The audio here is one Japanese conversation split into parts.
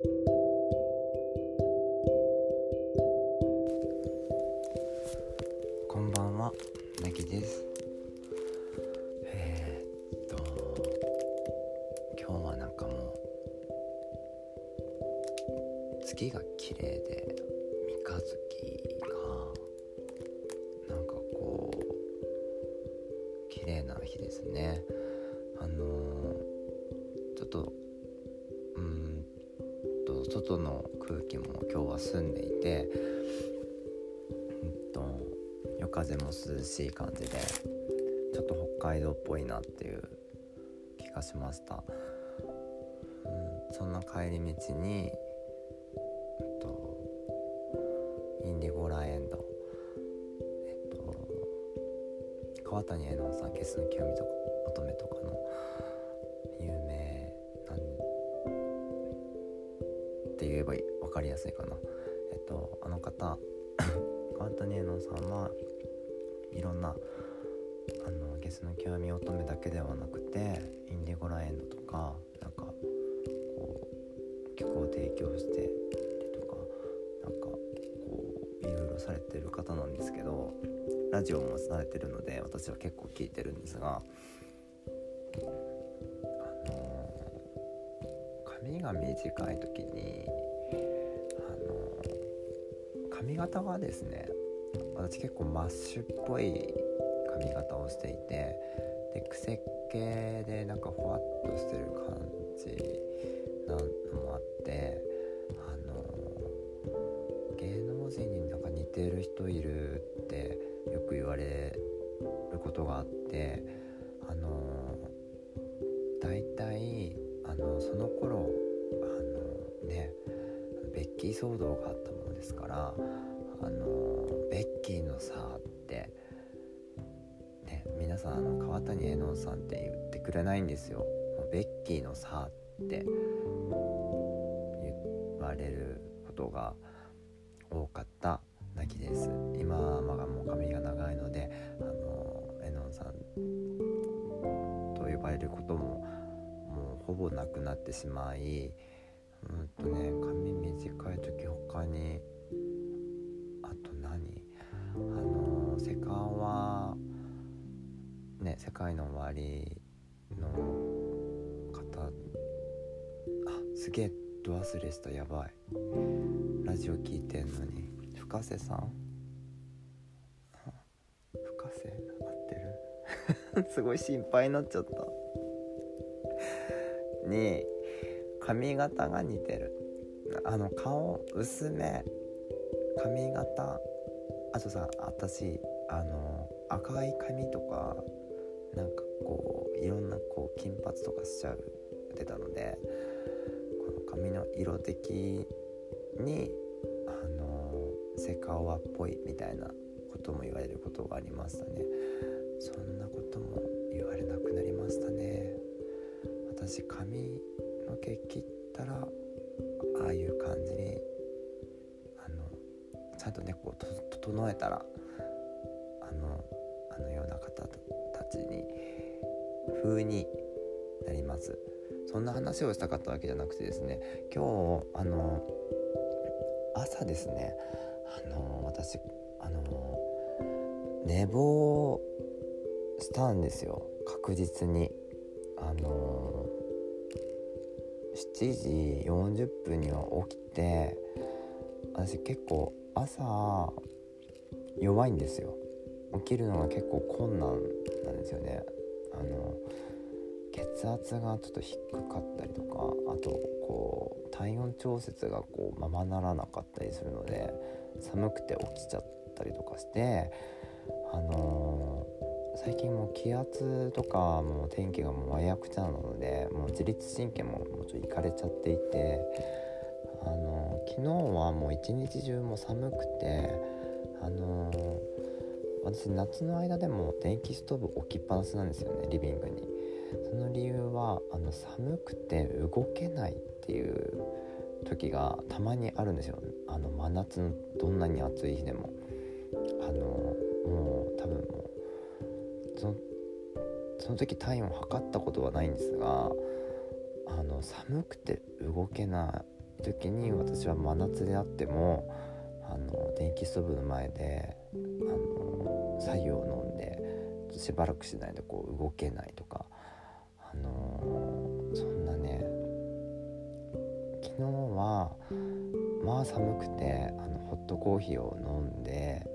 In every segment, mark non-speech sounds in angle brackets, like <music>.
こんばんは、なぎです。えー、っと、今日はなんかもう、月が綺麗で、て、うんと夜風も涼しい感じでちょっと北海道っぽいなっていう気がしました、うん、そんな帰り道に、えっと、インディゴラエンドえっと川谷絵音さん「ゲスの清美とか乙女」とかの有名なんって言えば分かりやすいかな。とあの方川谷絵音さんはいろんなあのゲスの極み乙女だけではなくてインディゴラエンドとかなんかこう曲を提供してりとかなんかこういろいろされてる方なんですけどラジオもされてるので私は結構聞いてるんですがあの髪が短い時に髪型がですね私結構マッシュっぽい髪型をしていてで癖系でなんかふわっとしてる感じなのもあってあの芸能人になんか似てる人いるってよく言われることがあってあの大体あのその頃あのねベッキー騒動があったですからあのベッキーのさってね皆さんあの川谷絵音さんって言ってくれないんですよ。ベッキーのさって言われることが多かったなきです。今はまだもう髪が長いのであの絵音さんと呼ばれることももうほぼなくなってしまいうんとね髪短い時他にあと何？あのセカオワね世界の終わりの方あすげえど忘れしたやばい。ラジオ聞いてんのに。深瀬さん？深瀬？合ってる？<laughs> すごい心配になっちゃった。に髪型が似てる。あの顔薄め髪型。あとさ私あの赤い髪とかなんかこういろんなこう金髪とかしちゃうってたのでこの髪の色的にあのセカオワっぽいみたいなことも言われることがありましたね。そんなことも言われなくなりましたね。私髪の毛切ったらああいう感じにあのちゃんとねこう整えたらあのあのような方たちに風になります。そんな話をしたかったわけじゃなくてですね今日あの朝ですねあの私あの寝坊したんですよ。確実に。あの7時40分には起きて私結構朝弱いんですよ。起きるのが結構困難なんですよね。あの血圧がちょっと低かったりとかあとこう体温調節がこうままならなかったりするので寒くて起きちゃったりとかしてあのー、最近もう気圧とかもう天気がもうわやくちゃなのでもう自律神経ももうちょっといかれちゃっていてあの、昨日はもう一日中も寒くてあの、私夏の間でも電気ストーブ置きっぱなしなんですよねリビングに。その理由はあの寒くて動けないっていう時がたまにあるんですよあの真夏のどんなに暑い日でもあのもう多分もうそのその時体温を測ったことはないんですがあの寒くて動けない時に私は真夏であってもあの電気ストーブの前であの白湯を飲んでしばらくしないでこう動けないとかあのそんなね昨日はまあ寒くてあのホットコーヒーを飲んで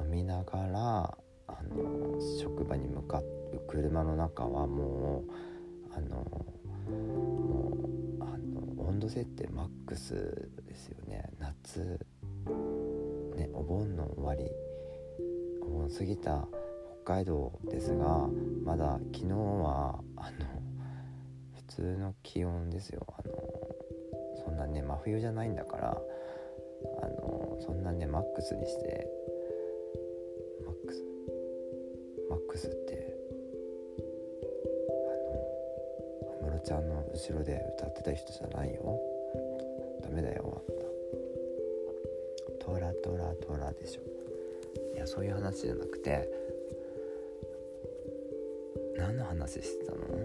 飲みながらあの職場に向かう車の中はもうあのもうあの温度設定マックスですよね。夏ねお盆の終わりお盆過ぎた北海道ですがまだ昨日はあの普通の気温ですよ。あのそんなね真冬じゃないんだからあのそんなねマックスにしてクスって。あの安室ちゃんの後ろで歌ってた人じゃないよ。ダメだよあんた。トラトラトラでしょ。いやそういう話じゃなくて何の話してたの？<laughs>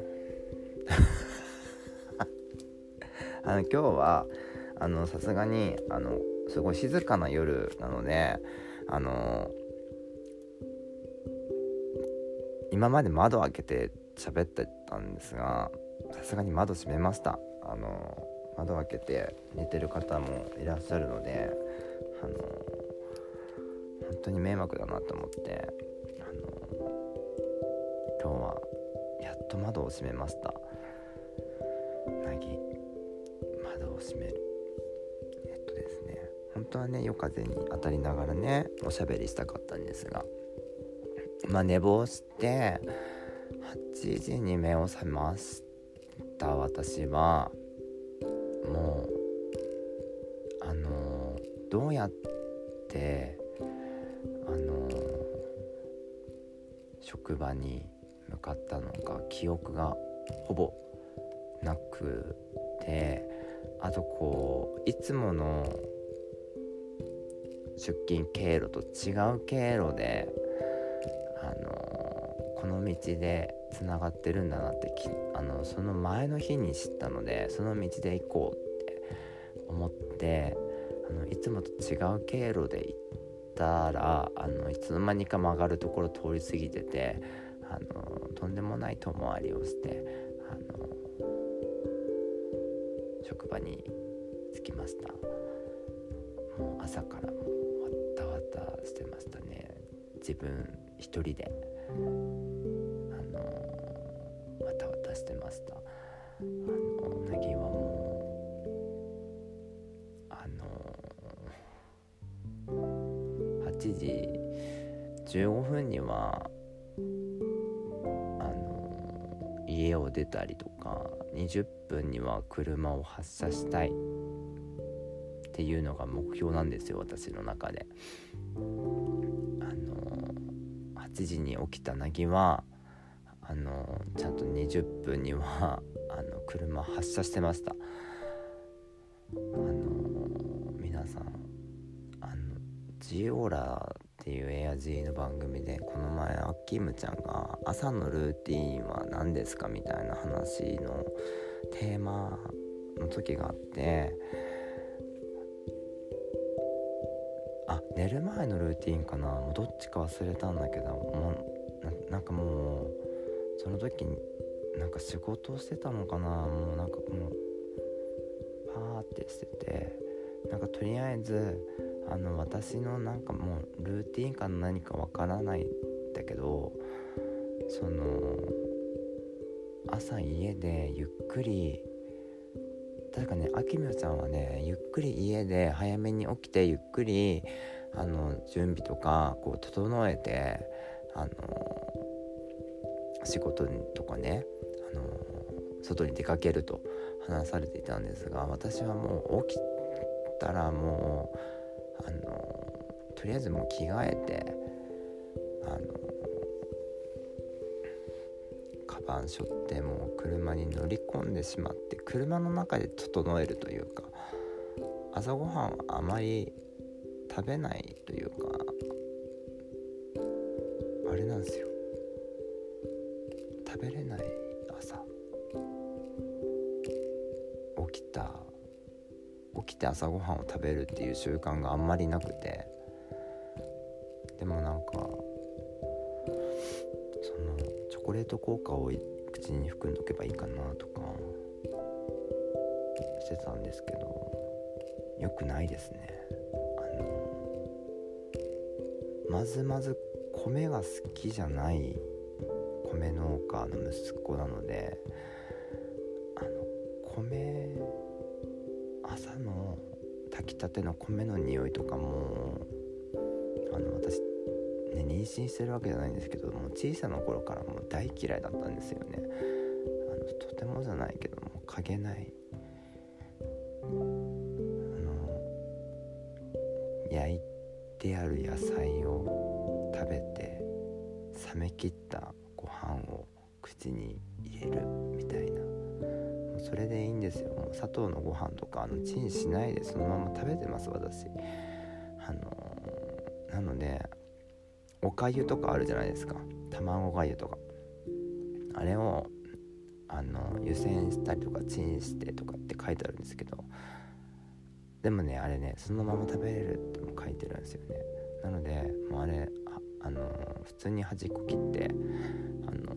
あの今日はあのさすがにあのすごい静かな夜なのであの今まで窓開けて喋ってたんですがさすがに窓閉めました。あの窓開けて寝てる方もいらっしゃるのであの本当に迷惑だなと思ってあの今日はやっと窓を閉めました。なぎ窓を閉める。えっとですね。本当はね夜風に当たりながらねおしゃべりしたかったんですがまあ寝坊して8時に目を覚ました私はもうあのどうやってあの職場に向かったのか記憶がほぼなくてあとこういつもの出勤経路と違う経路での道でつながってるんだなってあのその前の日に知ったのでその道で行こうって思ってあのいつもと違う経路で行ったらあのいつの間にか曲がるところ通り過ぎててあのとんでもない遠回りをしてあの職場に着きました。もう朝からもうわったわたしてましたね。自分一人で。わたわたしてましたあのうなぎはもうあの8時15分にはあの家を出たりとか20分には車を発車したいっていうのが目標なんですよ私の中で。あの8時に起きたなぎはあのちゃんと20分には <laughs> あの車発車してました。あの皆さんあのジオーラっていうエアジーの番組でこの前アッキームちゃんが「朝のルーティンは何ですか?」みたいな話のテーマの時があってあ寝る前のルーティンかなもうどっちか忘れたんだけどもうなんかもうその時になんか仕事をしてたのかな？もうなんかもうパーってしててなんかとりあえずあの私のなんかもうルーティンか何かわからないんだけどその朝家でゆっくり確かねあきみょちゃんはねゆっくり家で早めに起きてゆっくりあの準備とかこう整えてあの仕事とかねあの外に出かけると話されていたんですが私はもう起きたらもうあのとりあえずもう着替えてあのカバン背負ってもう車に乗り込んでしまって車の中で整えるというか朝ごはんはあまり食べないというかあれなんですよ。食べれない朝。起きた起きて朝ごはんを食べるっていう習慣があんまりなくて。でもなんかそのチョコレート効果を口に含んどけばいいかなとかしてたんですけどよくないですね。あのまずまず米が好きじゃない米農家の息子なのであの米朝の炊きたての米の匂いとかもあの私ね妊娠してるわけじゃないんですけどもう小さな頃からもう大嫌いだったんですよね。あのとてもじゃないけどもかげない。あの焼いてある野菜を食べて冷めきったご飯を口に入れるみたいな。もうそれでいいんですよ。もう砂糖のご飯とかあのチンしないでそのまま食べてます私。あのー、なのでおかゆとかあるじゃないですか。卵がゆとか。あれをあの湯煎したりとかチンしてとかって書いてあるんですけど。でもねあれねそのまま食べれるっても書いてるんですよね。なのでもうあれあの普通に端っこ切ってあの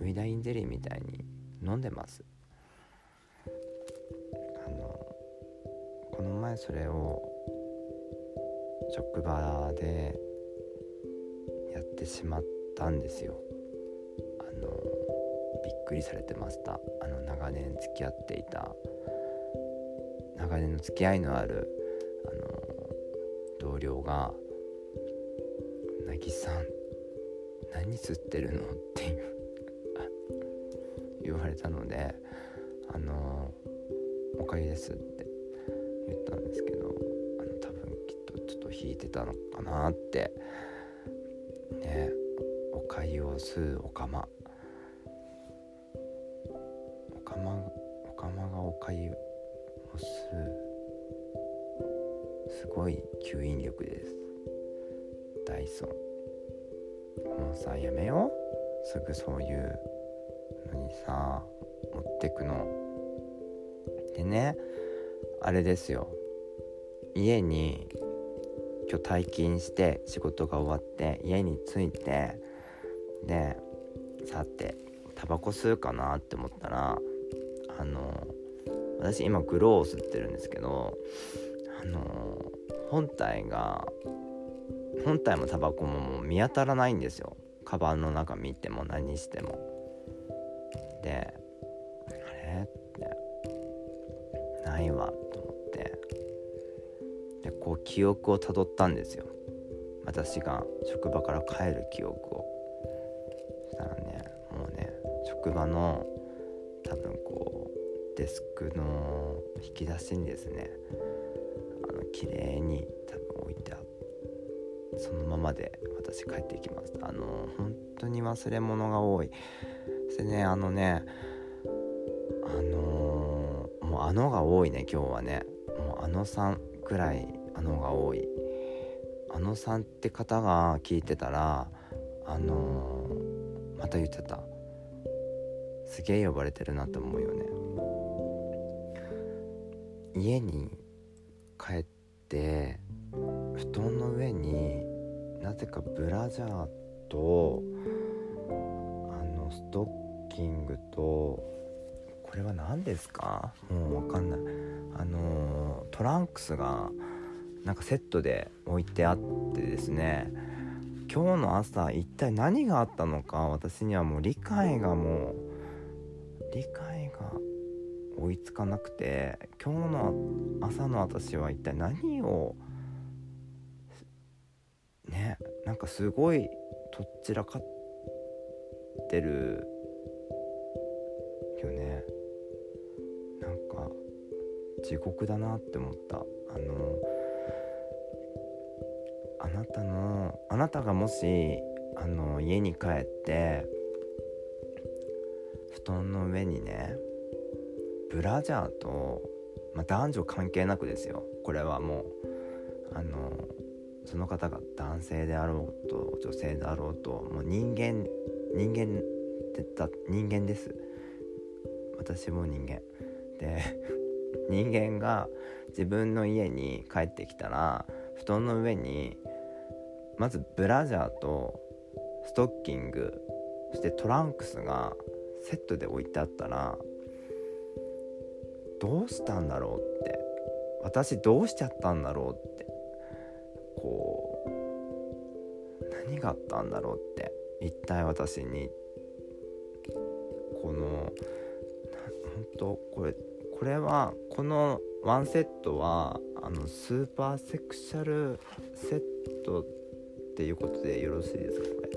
ウィダインゼリーみたいに飲んでます。あのこの前それを職場でやってしまったんですよ。あのびっくりされてました。あの長年付き合っていた。長年の付き合いのあるあの同僚がなぎさん何吸ってるの?」っていう <laughs> 言われたので「あのおかゆです」って言ったんですけどあの多分きっとちょっと引いてたのかなってねおかゆを吸うおかまおかまおかまがおかゆを吸うすごい吸引力ですダイソン。もうさやめよう。すぐそういうのにさ持ってくの。でねあれですよ。家に今日退勤して仕事が終わって家に着いてでさてタバコ吸うかなって思ったらあの私今グローを吸ってるんですけどあの本体が本体もタバコももう見当たらないんですよ。カバンの中見ても何しても。であれってないわと思って。でこう記憶をたどったんですよ。私が職場から帰る記憶を。そしたらねもうね職場の多分こうデスクの引き出しにですねあの綺麗に多分置いてあそのままで私帰っていきましたあの本当に忘れ物が多い。それねあのねあのー、もうあのが多いね今日はね。もうあのさんくらいあのが多い。あのさんって方が聞いてたらあのー、また言っちゃった。すげえ呼ばれてるなって思うよね。家に帰って布団の上にぜかブラジャーとあのストッキングとこれは何ですか？もう分かんない。あのトランクスがなんかセットで置いてあってですね。今日の朝一体何があったのか私にはもう理解がもう理解が追いつかなくて今日の朝の私は一体何をねなんかすごいとっちらかってるよね。なんか地獄だなって思った。あのあなたのあなたがもしあの家に帰って布団の上にねブラジャーと、まあ、男女関係なくですよ。これはもうあのその方が男性であろうと女性であろうともう人間人間ってだ人間です。私も人間。で <laughs> 人間が自分の家に帰ってきたら布団の上にまずブラジャーとストッキングそしてトランクスがセットで置いてあったらどうしたんだろうって。私どうしちゃったんだろうって。こう何があったんだろうって一体私に。この本当これこれはこのワンセットはあのスーパーセクシャルセットっていうことでよろしいですかこれ。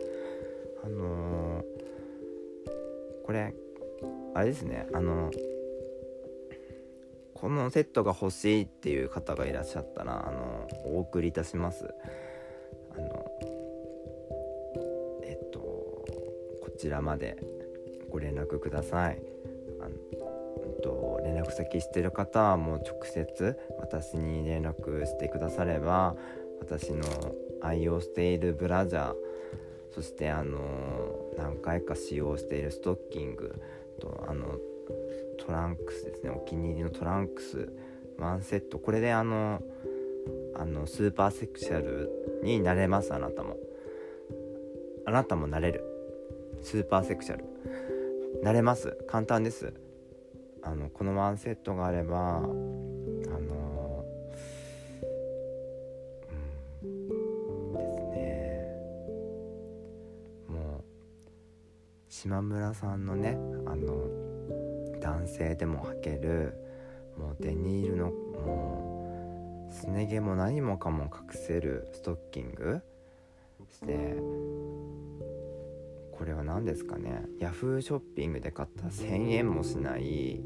あのー、これあれですね。あのこのセットが欲しいっていう方がいらっしゃったらあのお送りいたします。あのえっとこちらまでご連絡ください。あの、うんと、連絡先知ってる方はもう直接私に連絡してくだされば私の愛用しているブラジャーそしてあの何回か使用しているストッキングとあのトランクスですね。お気に入りのトランクスワンセット。これであのあのスーパーセクシャルになれますあなたも。あなたもなれる。スーパーセクシャル。なれます。簡単です。あのこのワンセットがあればあのうんですね。もう島村さんのねあの男性でも履けるもうデニールのもうすね毛も何もかも隠せるストッキング。してこれは何ですかね。ヤフーショッピングで買った1,000円もしない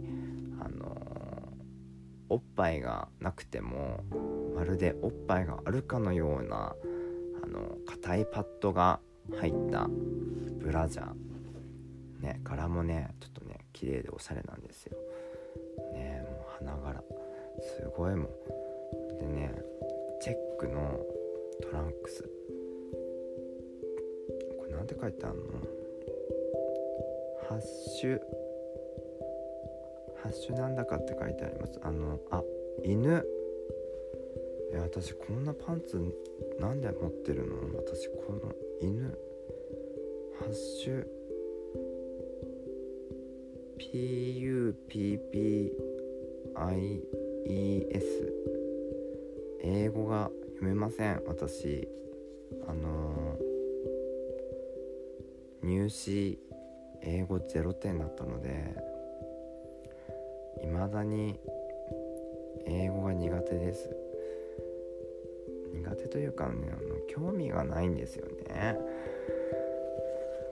あのおっぱいがなくてもまるでおっぱいがあるかのようなあの硬いパッドが入ったブラジャー。ね柄もねちょっとね綺麗でおしゃれなんですよ。ねもう花柄。すごいもん。でねチェックのトランクス。これなんて書いてあるの？ハッシュ。ハッシュなんだかって書いてあります。あのあ犬。いや私こんなパンツなんで持ってるの？私この犬。ハッシュ。PUPPIES 英語が読めません私。あのー入試英語0点だったのでいまだに英語が苦手です。苦手というかねあの興味がないんですよね。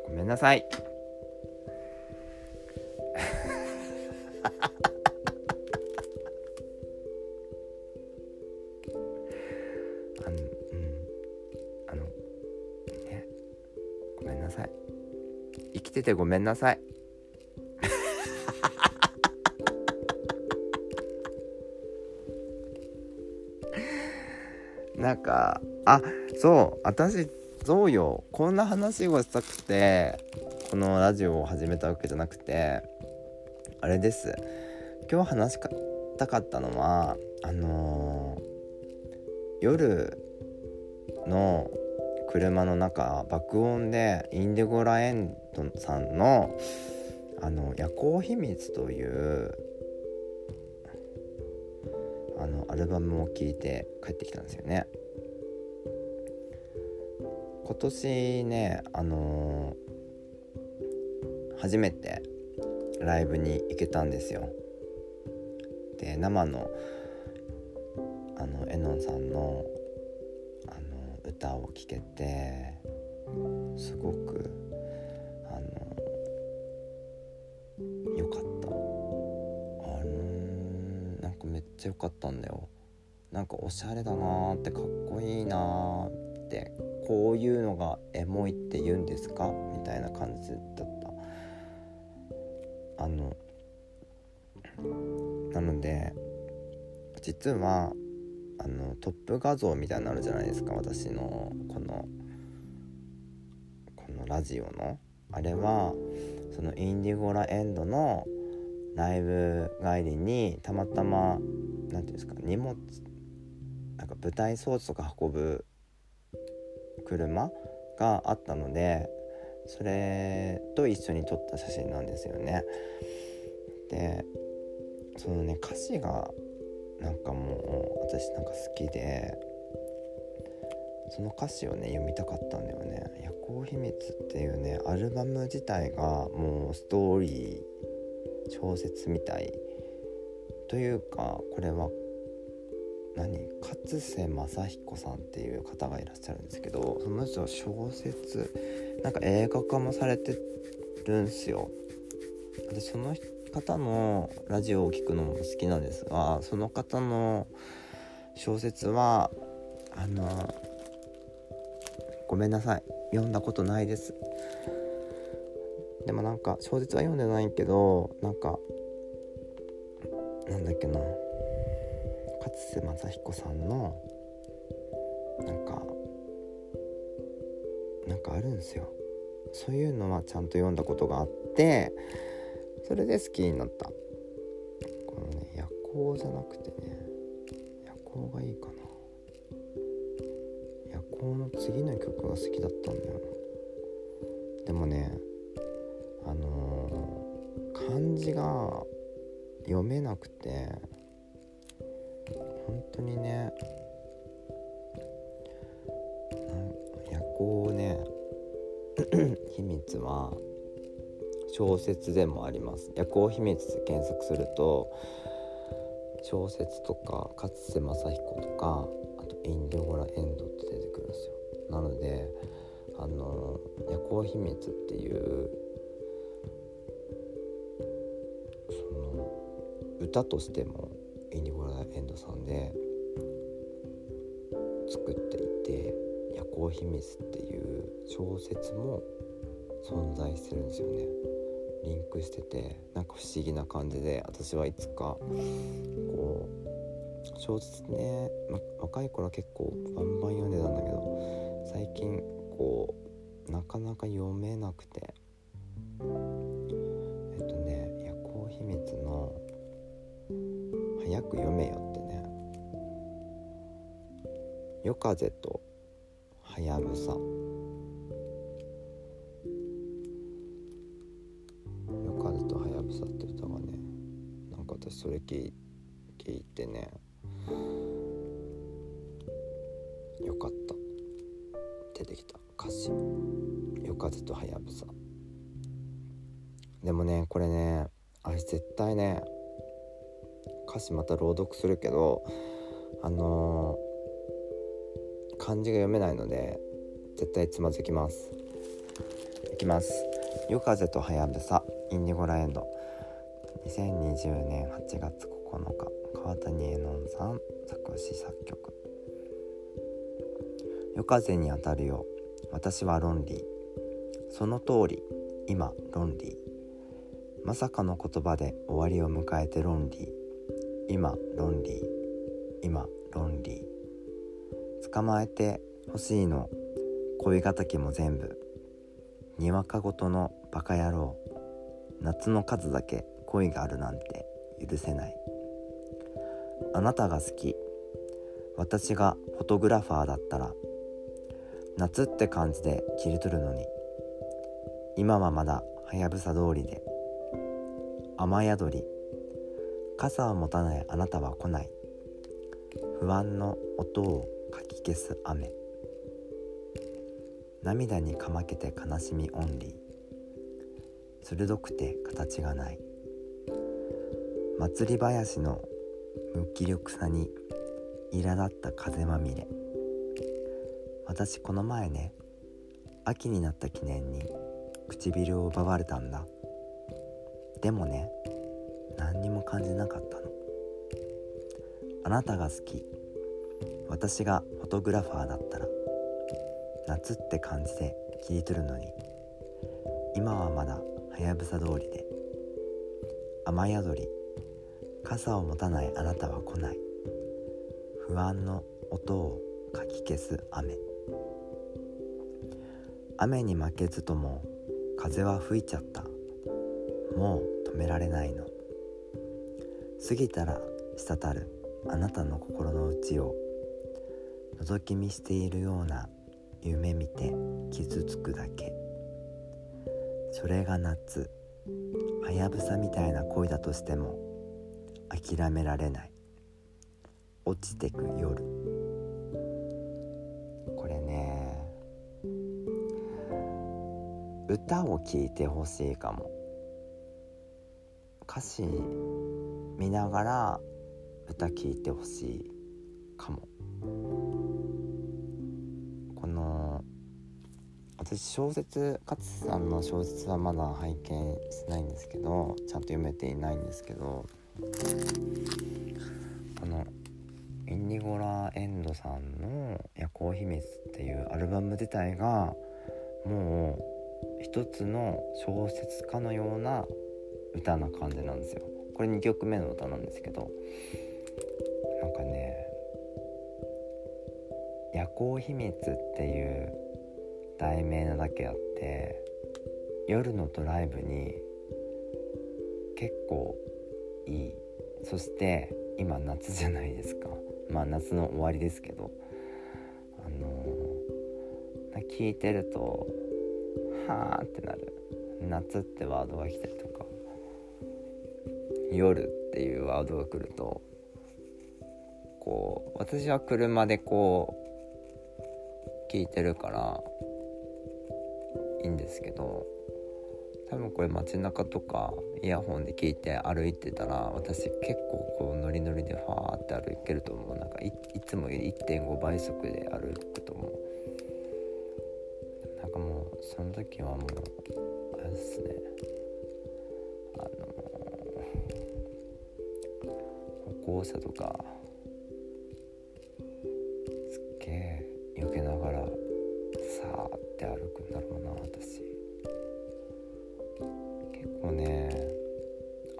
ごめんなさい。生きててごめんなさい。<laughs> なんかあそう私そうよ。こんな話をしたくてこのラジオを始めたわけじゃなくてあれです。今日話したかったのはあのー、夜の車の中爆音でインデゴラエンドさんの「あの夜行秘密」というあのアルバムを聴いて帰ってきたんですよね。今年ねあのー、初めてライブに行けたんですよ。で生のあのエノンさんの歌を聴けてすごくあのよかった。あのなんかめっちゃ良かったんだよ。なんかおしゃれだなーってかっこいいなーってこういうのがエモいって言うんですか？みたいな感じだった。あのなので実はあのトップ画像みたいになるじゃないですか私のこのこのラジオのあれはそのインディゴラエンドのライブ帰りにたまたま何て言うんですか荷物なんか舞台装置とか運ぶ車があったのでそれと一緒に撮った写真なんですよね。でそのね歌詞がなんかもう私なんか好きでその歌詞をね読みたかったんだよね「夜行秘密」っていうねアルバム自体がもうストーリー小説みたい。というかこれは何？勝瀬正彦さんっていう方がいらっしゃるんですけどその人は小説なんか映画化もされてるんすよ。でその方のラジオを聴くのも好きなんですがその方の小説はあのごめんなさい。読んだことないです。でもなんか小説は読んでないけどなんかなんだっけな。勝瀬正彦さんのなんかなんかあるんですよ。そういうのはちゃんと読んだことがあってそれで好きになった。このね夜行じゃなくてね夜行がいいかな。夜行の次の曲が好きだったんだよ。なでもねあのー、漢字が読めなくて本当にね夜行ね <clears throat> 秘密は小説でもあります夜行秘密で検索すると小説とか勝瀬正彦とかあとインディゴラエンドって出てくるんですよなのであの夜行秘密っていうその歌としてもインディゴラエンドさんで作っていて「夜行秘密」っていう小説も存在してるんですよね。リンクしててなんか不思議な感じで私はいつかこう小説ね、ま、若い頃は結構バンバン読んでたんだけど最近こうなかなか読めなくてえっとね「夜行秘密」の「早く読めよ」ってね「夜風とはやぶさ」聞いてね。よかった。出てきた。歌詞「夜風とはやぶさ」でもねこれねあれ絶対ね歌詞また朗読するけどあのー、漢字が読めないので絶対つまずきます。いきます「夜風とはやぶさインディゴラエンド」2020年8月9日川谷絵音さん作詞作曲。夜風に当たるよ私はロンリーその通り今ロンリーまさかの言葉で終わりを迎えてロンリー今ロンリー今ロンリー捕まえて欲しいの恋敵も全部。にわかごとのバカ野郎。夏の数だけ。恋があるなんて許せない。あなたが好き。私がフォトグラファーだったら。夏って感じで切り取るのに。今はまだはやぶさ通りで。雨宿り。傘を持たないあなたは来ない。不安の音をかき消す雨。涙にかまけて悲しみオンリー。鋭くて形がない。祭り林の無気力さに苛立った風まみれ。私この前ね秋になった記念に唇を奪われたんだ。でもね何にも感じなかったの。あなたが好き。私がフォトグラファーだったら。夏って感じで切り取るのに。今はまだはやぶさ通りで。雨宿り傘を持たないあなたは来ない。不安の音をかき消す雨。雨に負けずとも風は吹いちゃった。もう止められないの。過ぎたら滴るあなたの心の内を。覗き見しているような夢見て傷つくだけ。それが夏。はやぶさみたいな恋だとしても諦められない。落ちてく夜。これね歌を聴いてほしいかも。歌詞見ながら歌聴いてほしいかも。この私小説勝さんの小説はまだ拝見してないんですけどちゃんと読めていないんですけどこのインディゴラエンドさんの「夜行秘密」っていうアルバム自体がもう一つの小説家のような歌な感じなんですよ。これ2曲目の歌なんですけどなんかね「夜行秘密」っていう題名なだけあって夜のドライブに結構いい。そして今夏じゃないですか。まあ夏の終わりですけど。あのー、聞いてるとはあってなる。夏ってワードが来たりとか夜っていうワードが来るとこう私は車でこう聞いてるからいいんですけど多分これ街中とかイヤホンで聞いて歩いてたら私結構こうノリノリでファーって歩けると思う。なんかいつもより1.5倍速で歩くと思う。なんかもうその時はもうあれですね。あの歩行者とか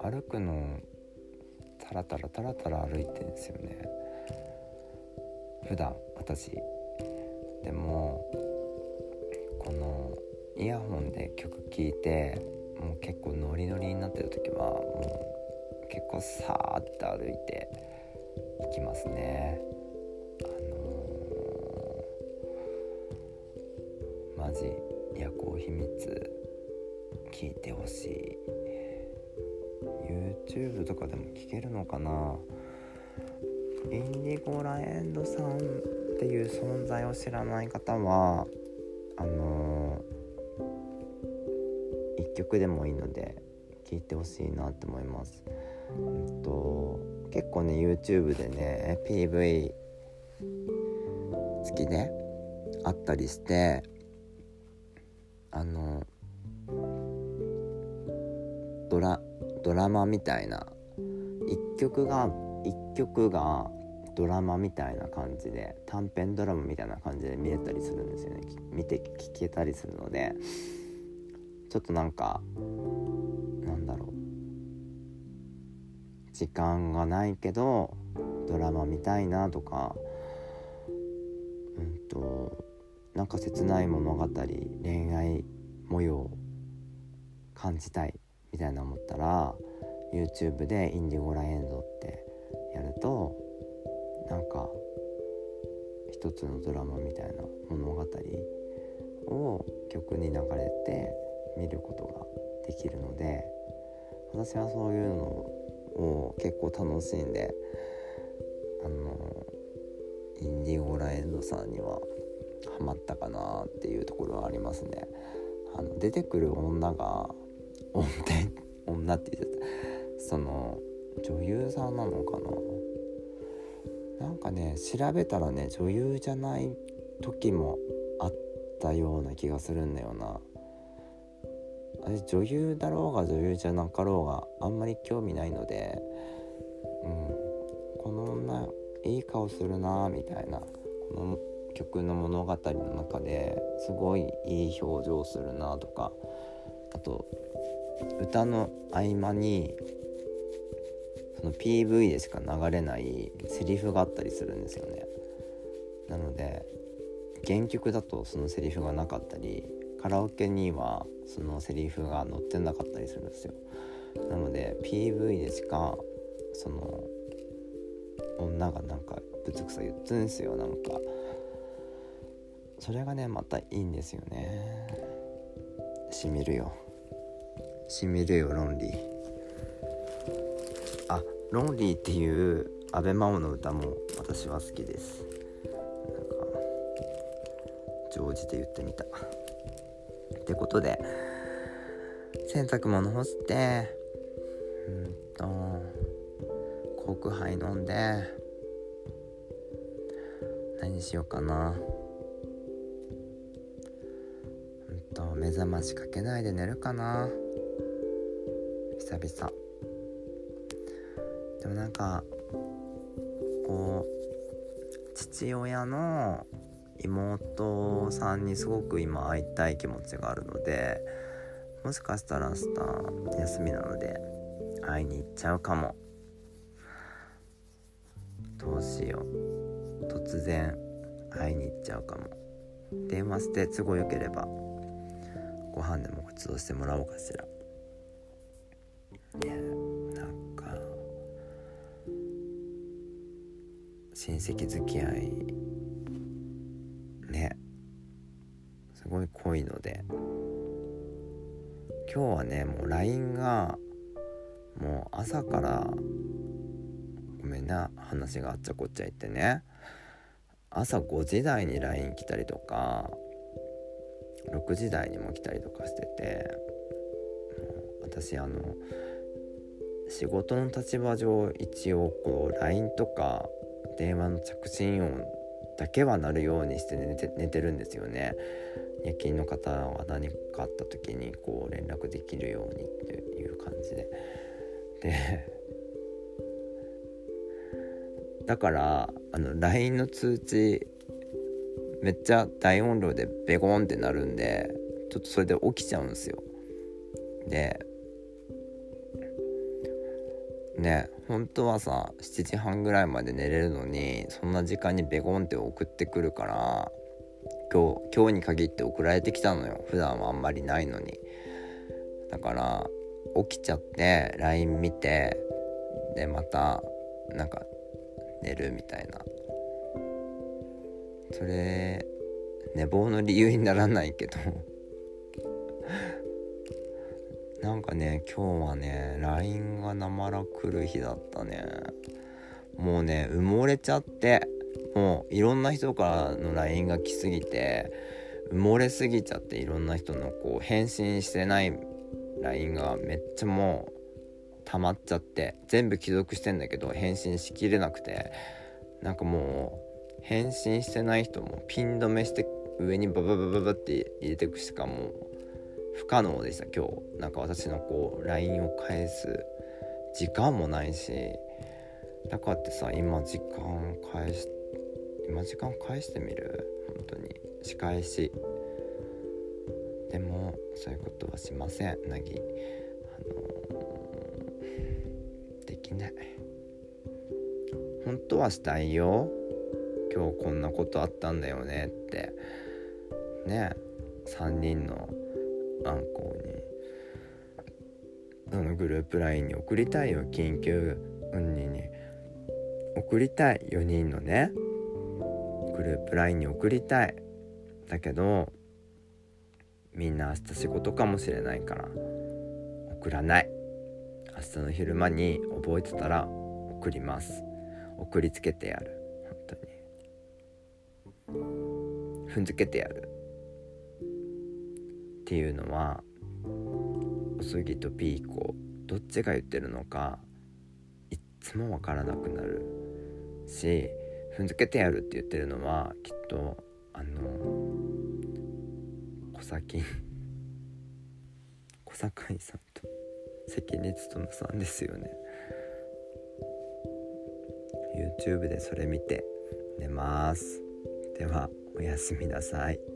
歩くのタラタラタラタラ歩いてんですよね。普段私。でもこのイヤホンで曲聴いてもう結構ノリノリになってる時はもう結構さーって歩いていきますね。あのー、マジ夜行秘密聞いてほしい。YouTube とかでも聞けるのかな？インディゴラエンドさんっていう存在を知らない方はあのー、1曲でもいいので聞いてほしいなって思います。うんと結構ね YouTube でね PV 好きであったりしてあのドラドラマみたいな1曲が1曲がドラマみたいな感じで短編ドラマみたいな感じで見れたりするんですよね。見て聞けたりするので。ちょっとなんかなんだろう。時間がないけどドラマ見たいなとかうんとなんか切ない物語恋愛模様感じたい。みたいな思ったら YouTube で「インディゴラエンド」ってやるとなんか一つのドラマみたいな物語を曲に流れて見ることができるので私はそういうのを結構楽しんであのインディゴラエンドさんにはハマったかなっていうところはありますね。あの出てくる女が女女って言っちゃった。その女優さんなのかな？なんかね調べたらね女優じゃない時もあったような気がするんだよな。私女優だろうが女優じゃなかろうがあんまり興味ないので、うん、この女いい顔するなみたいなこの曲の物語の中ですごいいい表情するなとかあと歌の合間にその PV でしか流れないセリフがあったりするんですよね。なので原曲だとそのセリフがなかったりカラオケにはそのセリフが載ってなかったりするんですよ。なので PV でしかその女がなんかぶつくさ言ってんですよなんか。それがねまたいいんですよね。しみるよ。しみるよロンリー。あロンリーっていう阿部真央の歌も私は好きです。なんか常時で言ってみた。ってことで洗濯物干してうんとコークハイ飲んで何しようかな。うんと目覚ましかけないで寝るかな。久々。でもなんかこう父親の妹さんにすごく今会いたい気持ちがあるのでもしかしたら明日休みなので会いに行っちゃうかも。どうしよう。突然会いに行っちゃうかも。電話して都合よければご飯でもごちそうしてもらおうかしら。ねなんか親戚付き合いねすごい濃いので今日はねもう LINE がもう朝からごめんな話があっちゃこっちゃ言ってね朝5時台に LINE 来たりとか6時台にも来たりとかしてて私あの仕事の立場上一応こう LINE とか電話の着信音だけは鳴るようにして寝て寝てるんですよね。夜勤の方は何かあった時にこう連絡できるようにっていう感じで。でだからあの LINE の通知めっちゃ大音量でベゴンってなるんでちょっとそれで起きちゃうんですよ。でね本当はさ7時半ぐらいまで寝れるのにそんな時間にベゴンって送ってくるから今日今日に限って送られてきたのよ。普段はあんまりないのに。だから起きちゃって LINE 見てでまたなんか寝るみたいな。それ寝坊の理由にならないけど。なんかね今日はね LINE がなまら来る日だったね。もうね埋もれちゃってもういろんな人からの LINE が来すぎて埋もれすぎちゃっていろんな人のこう返信してない LINE がめっちゃもう溜まっちゃって全部既読してんだけど返信しきれなくてなんかもう返信してない人もピン止めして上にバババババって入れてくしかもう不可能でした。今日なんか私のこう LINE を返す時間もないしだからってさ今時間返し今時間返してみる？本当に。仕返し。でもそういうことはしません。なぎあの、できない。本当はしたいよ。今日こんなことあったんだよねって。ね。3人のあんこにあのグループ LINE に送りたいよ緊急運人に送りたい4人のねグループ LINE に送りたい。だけどみんな明日仕事かもしれないから送らない。明日の昼間に覚えてたら送ります。送りつけてやる。本当に。踏んづけてやる。っていうのはおすぎとピーコどっちが言ってるのかいっつも分からなくなる。し踏んづけてやるって言ってるのはきっとあの小崎 <laughs> 小堺さんと関根勤さんですよね。YouTube でそれ見て寝ます。ではおやすみなさい。